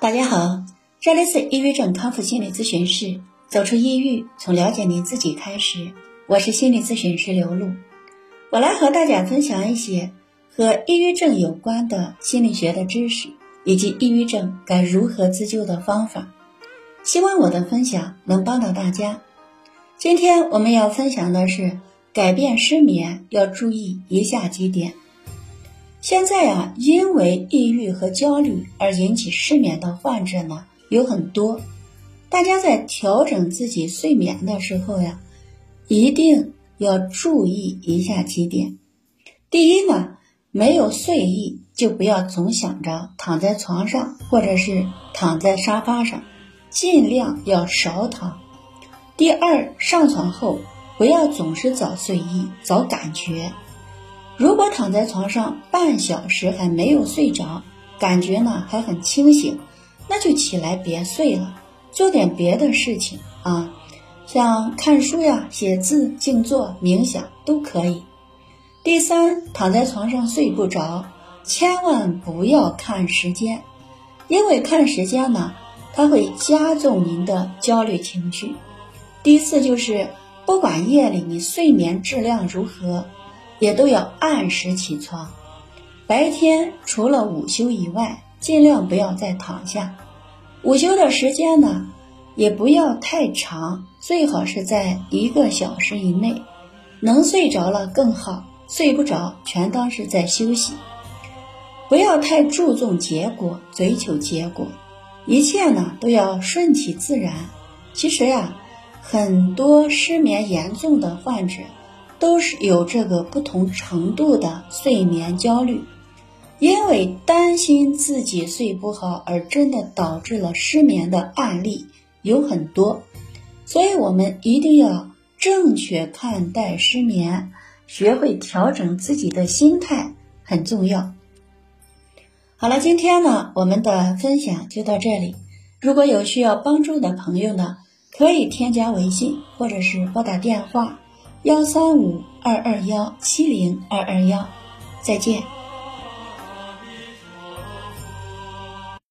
大家好，这里是抑郁症康复心理咨询室，走出抑郁，从了解你自己开始。我是心理咨询师刘露，我来和大家分享一些和抑郁症有关的心理学的知识，以及抑郁症该如何自救的方法。希望我的分享能帮到大家。今天我们要分享的是改变失眠要注意以下几点。现在啊，因为抑郁和焦虑而引起失眠的患者呢有很多，大家在调整自己睡眠的时候呀，一定要注意以下几点。第一呢，没有睡意就不要总想着躺在床上或者是躺在沙发上，尽量要少躺。第二，上床后不要总是找睡意、找感觉。如果躺在床上半小时还没有睡着，感觉呢还很清醒，那就起来别睡了，做点别的事情啊，像看书呀、写字、静坐、冥想都可以。第三，躺在床上睡不着，千万不要看时间，因为看时间呢，它会加重您的焦虑情绪。第四，就是不管夜里你睡眠质量如何。也都要按时起床，白天除了午休以外，尽量不要再躺下。午休的时间呢，也不要太长，最好是在一个小时以内。能睡着了更好，睡不着全当是在休息。不要太注重结果，追求结果，一切呢都要顺其自然。其实呀，很多失眠严重的患者。都是有这个不同程度的睡眠焦虑，因为担心自己睡不好而真的导致了失眠的案例有很多，所以我们一定要正确看待失眠，学会调整自己的心态很重要。好了，今天呢我们的分享就到这里，如果有需要帮助的朋友呢，可以添加微信或者是拨打电话。幺三五二二幺七零二二幺，再见。